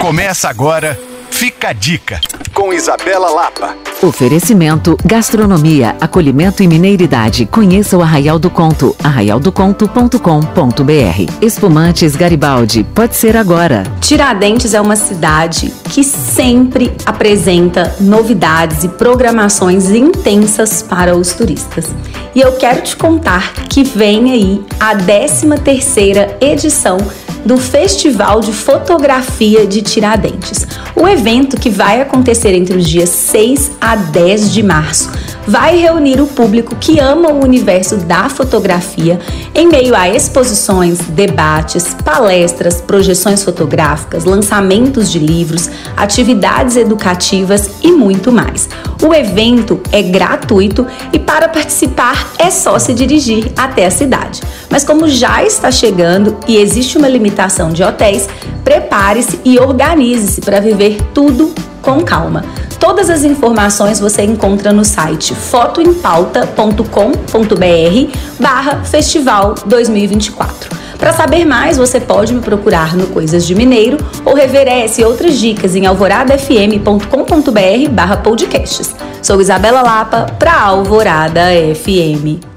Começa agora, fica a dica, com Isabela Lapa. Oferecimento, gastronomia, acolhimento e mineiridade. Conheça o Arraial do Conto, arraialdoconto.com.br. Espumantes Garibaldi, pode ser agora. Tiradentes é uma cidade que sempre apresenta novidades e programações intensas para os turistas. E eu quero te contar que vem aí a 13 terceira edição do Festival de Fotografia de Tiradentes. O evento, que vai acontecer entre os dias 6 a 10 de março, vai reunir o público que ama o universo da fotografia em meio a exposições, debates, palestras, projeções fotográficas, lançamentos de livros, atividades educativas e muito mais. O evento é gratuito e para participar é só se dirigir até a cidade. Mas como já está chegando e existe uma limitação de hotéis, prepare-se e organize-se para viver tudo com calma. Todas as informações você encontra no site fotoempauta.com.br barra festival 2024. Para saber mais, você pode me procurar no Coisas de Mineiro ou rever essa e outras dicas em alvoradafm.com.br barra podcasts. Sou Isabela Lapa para Alvorada FM.